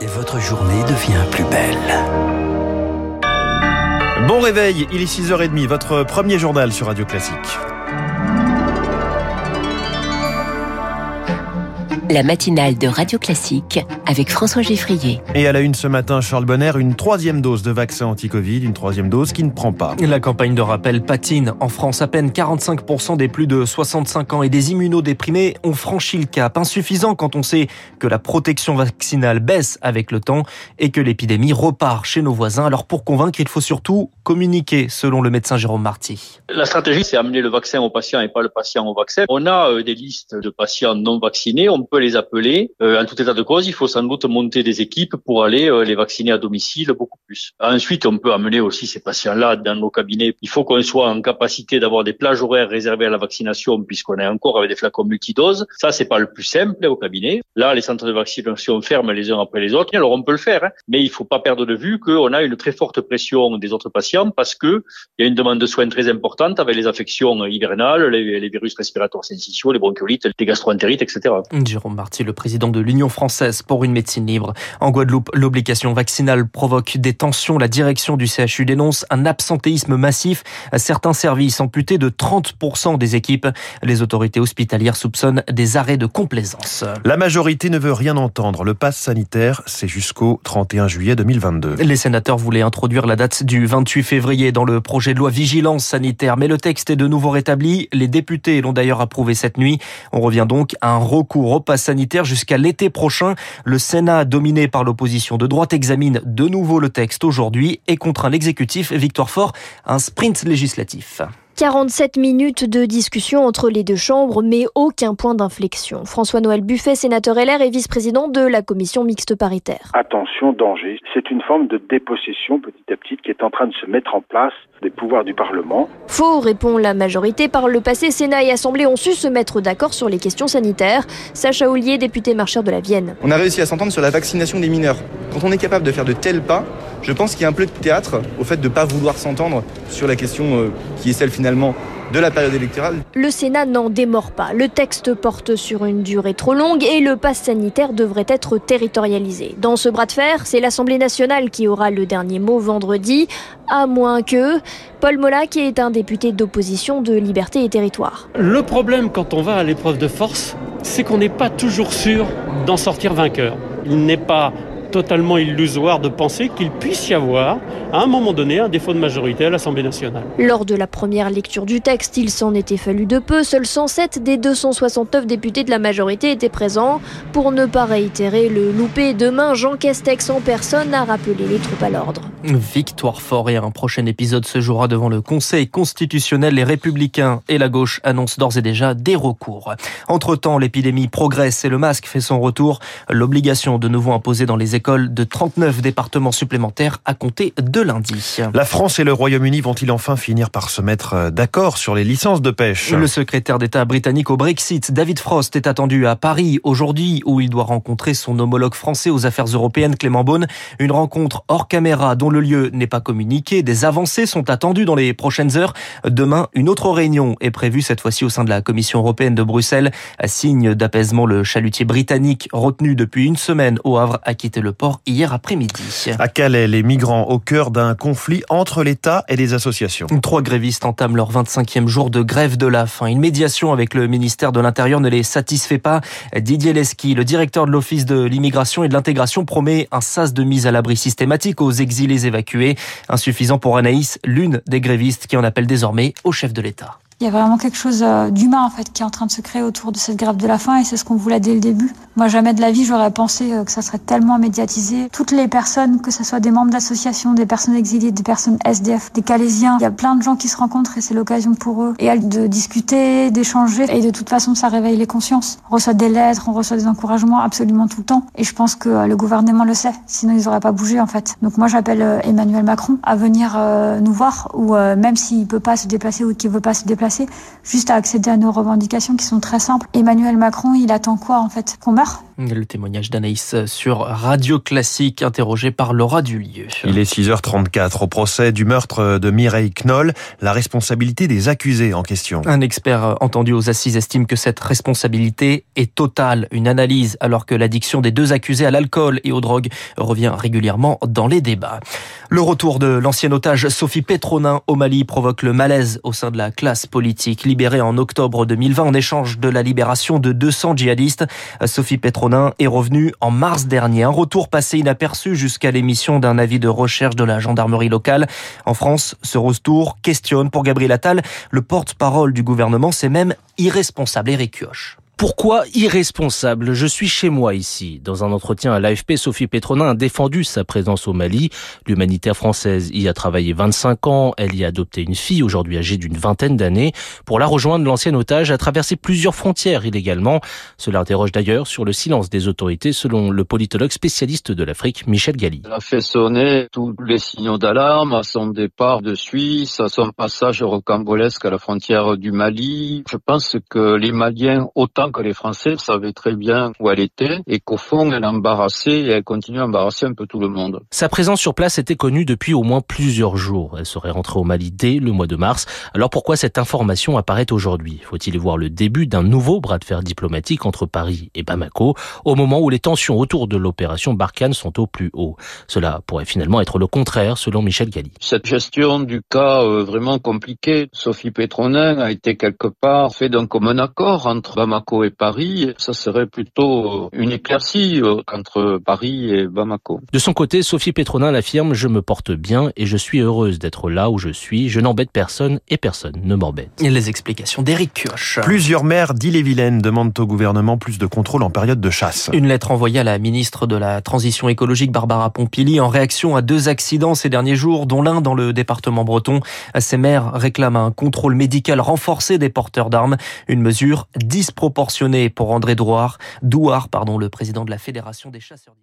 et votre journée devient plus belle. Bon réveil, il est 6h30, votre premier journal sur Radio Classique. La matinale de Radio Classique avec François Geffrier. Et à la une ce matin, Charles Bonner, une troisième dose de vaccin anti-Covid, une troisième dose qui ne prend pas. La campagne de rappel patine. En France, à peine 45% des plus de 65 ans et des immunodéprimés ont franchi le cap. Insuffisant quand on sait que la protection vaccinale baisse avec le temps et que l'épidémie repart chez nos voisins. Alors pour convaincre, il faut surtout communiquer, selon le médecin Jérôme Marty. La stratégie, c'est amener le vaccin au patient et pas le patient au vaccin. On a euh, des listes de patients non vaccinés. On peut les appeler. Euh, en tout état de cause, il faut sans doute monter des équipes pour aller euh, les vacciner à domicile beaucoup plus. Ensuite, on peut amener aussi ces patients-là dans nos cabinets. Il faut qu'on soit en capacité d'avoir des plages horaires réservées à la vaccination puisqu'on est encore avec des flacons multidoses. Ça, c'est pas le plus simple au cabinet. Là, les centres de vaccination ferment les uns après les autres. Alors, on peut le faire, hein. mais il faut pas perdre de vue qu'on a une très forte pression des autres patients parce que il y a une demande de soins très importante avec les affections hivernales, les, les virus respiratoires syncytiaux, les bronchiolites, les gastroentérites, etc. Jérôme Marty, le président de l'Union française pour une médecine libre. En Guadeloupe, l'obligation vaccinale provoque des tensions. La direction du CHU dénonce un absentéisme massif. Certains services amputés de 30% des équipes. Les autorités hospitalières soupçonnent des arrêts de complaisance. La majorité ne veut rien entendre. Le pass sanitaire, c'est jusqu'au 31 juillet 2022. Les sénateurs voulaient introduire la date du 28 février dans le projet de loi vigilance sanitaire, mais le texte est de nouveau rétabli. Les députés l'ont d'ailleurs approuvé cette nuit. On revient donc à un recours au pass sanitaire jusqu'à l'été prochain. Le Sénat, dominé par l'opposition de droite, examine de nouveau le texte aujourd'hui et contraint l'exécutif, Victoire Fort, à un sprint législatif. 47 minutes de discussion entre les deux chambres, mais aucun point d'inflexion. François-Noël Buffet, sénateur LR et vice-président de la commission mixte paritaire. Attention, danger. C'est une forme de dépossession petit à petit qui est en train de se mettre en place des pouvoirs du Parlement. Faux, répond la majorité. Par le passé, Sénat et Assemblée ont su se mettre d'accord sur les questions sanitaires. Sacha Ollier, député marcheur de la Vienne. On a réussi à s'entendre sur la vaccination des mineurs. Quand on est capable de faire de tels pas, je pense qu'il y a un peu de théâtre au fait de ne pas vouloir s'entendre sur la question euh, qui est celle finalement de la période électorale. Le Sénat n'en démord pas. Le texte porte sur une durée trop longue et le pass sanitaire devrait être territorialisé. Dans ce bras de fer, c'est l'Assemblée nationale qui aura le dernier mot vendredi, à moins que Paul Molac est un député d'opposition de Liberté et Territoire. Le problème quand on va à l'épreuve de force, c'est qu'on n'est pas toujours sûr d'en sortir vainqueur. Il n'est pas totalement illusoire de penser qu'il puisse y avoir, à un moment donné, un défaut de majorité à l'Assemblée nationale. Lors de la première lecture du texte, il s'en était fallu de peu. Seuls 107 des 269 députés de la majorité étaient présents. Pour ne pas réitérer le loupé, demain, Jean Castex en personne a rappelé les troupes à l'ordre. Victoire fort et un prochain épisode se jouera devant le Conseil constitutionnel. Les Républicains et la gauche annoncent d'ores et déjà des recours. Entre-temps, l'épidémie progresse et le masque fait son retour. L'obligation de nouveau imposée dans les écoles de 39 départements supplémentaires à compter de lundi. La France et le Royaume-Uni vont-ils enfin finir par se mettre d'accord sur les licences de pêche? Le secrétaire d'État britannique au Brexit, David Frost, est attendu à Paris aujourd'hui où il doit rencontrer son homologue français aux affaires européennes, Clément Beaune. Une rencontre hors caméra dont le lieu n'est pas communiqué. Des avancées sont attendues dans les prochaines heures. Demain, une autre réunion est prévue cette fois-ci au sein de la Commission européenne de Bruxelles. À signe d'apaisement, le chalutier britannique retenu depuis une semaine au Havre a quitté le port hier après-midi. À Calais, les migrants au cœur d'un conflit entre l'État et les associations. Trois grévistes entament leur 25e jour de grève de la faim. Une médiation avec le ministère de l'Intérieur ne les satisfait pas. Didier Lesky, le directeur de l'Office de l'immigration et de l'intégration, promet un sas de mise à l'abri systématique aux exilés évacués. Insuffisant pour Anaïs, l'une des grévistes qui en appelle désormais au chef de l'État. Il y a vraiment quelque chose d'humain en fait qui est en train de se créer autour de cette grève de la faim et c'est ce qu'on voulait dès le début. Moi jamais de la vie j'aurais pensé que ça serait tellement médiatisé. Toutes les personnes, que ce soit des membres d'associations, des personnes exilées, des personnes SDF, des Calaisiens, il y a plein de gens qui se rencontrent et c'est l'occasion pour eux et de discuter, d'échanger et de toute façon ça réveille les consciences. On reçoit des lettres, on reçoit des encouragements absolument tout le temps et je pense que le gouvernement le sait, sinon ils n'auraient pas bougé en fait. Donc moi j'appelle Emmanuel Macron à venir nous voir ou même s'il peut pas se déplacer ou qu'il veut pas se déplacer juste à accéder à nos revendications qui sont très simples. Emmanuel Macron, il attend quoi en fait? Le témoignage d'Anaïs sur Radio Classique, interrogé par Laura Dulieu. Il est 6h34 au procès du meurtre de Mireille Knoll, la responsabilité des accusés en question. Un expert entendu aux assises estime que cette responsabilité est totale. Une analyse alors que l'addiction des deux accusés à l'alcool et aux drogues revient régulièrement dans les débats. Le retour de l'ancienne otage Sophie Petronin au Mali provoque le malaise au sein de la classe politique. Libérée en octobre 2020 en échange de la libération de 200 djihadistes, Sophie Petronin est revenue en mars dernier. Un retour passé inaperçu jusqu'à l'émission d'un avis de recherche de la gendarmerie locale. En France, ce retour questionne pour Gabriel Attal, le porte-parole du gouvernement, c'est même irresponsable. Eric Kioch. Pourquoi irresponsable? Je suis chez moi ici. Dans un entretien à l'AFP, Sophie Petronin a défendu sa présence au Mali. L'humanitaire française y a travaillé 25 ans. Elle y a adopté une fille, aujourd'hui âgée d'une vingtaine d'années. Pour la rejoindre, l'ancienne otage a traversé plusieurs frontières illégalement. Cela interroge d'ailleurs sur le silence des autorités, selon le politologue spécialiste de l'Afrique, Michel Galli. Elle a fait sonner tous les signaux d'alarme à son départ de Suisse, à son passage à la frontière du Mali. Je pense que les Maliens, autant que les Français savaient très bien où elle était et qu'au fond, elle embarrassait et elle continue à embarrasser un peu tout le monde. Sa présence sur place était connue depuis au moins plusieurs jours. Elle serait rentrée au Mali dès le mois de mars. Alors pourquoi cette information apparaît aujourd'hui? Faut-il y voir le début d'un nouveau bras de fer diplomatique entre Paris et Bamako au moment où les tensions autour de l'opération Barkhane sont au plus haut? Cela pourrait finalement être le contraire selon Michel Galli. Cette gestion du cas euh, vraiment compliqué, Sophie Petronin a été quelque part fait d'un commun accord entre Bamako et Paris, ça serait plutôt une éclaircie euh, entre Paris et Bamako. De son côté, Sophie Petronin l'affirme, je me porte bien et je suis heureuse d'être là où je suis, je n'embête personne et personne ne m'embête. Et les explications d'Éric Kioch. Plusieurs maires d'Ille-et-Vilaine demandent au gouvernement plus de contrôle en période de chasse. Une lettre envoyée à la ministre de la Transition écologique Barbara Pompili en réaction à deux accidents ces derniers jours, dont l'un dans le département breton. Ces maires réclament un contrôle médical renforcé des porteurs d'armes, une mesure pour André Douard, Douard pardon, le président de la Fédération des chasseurs.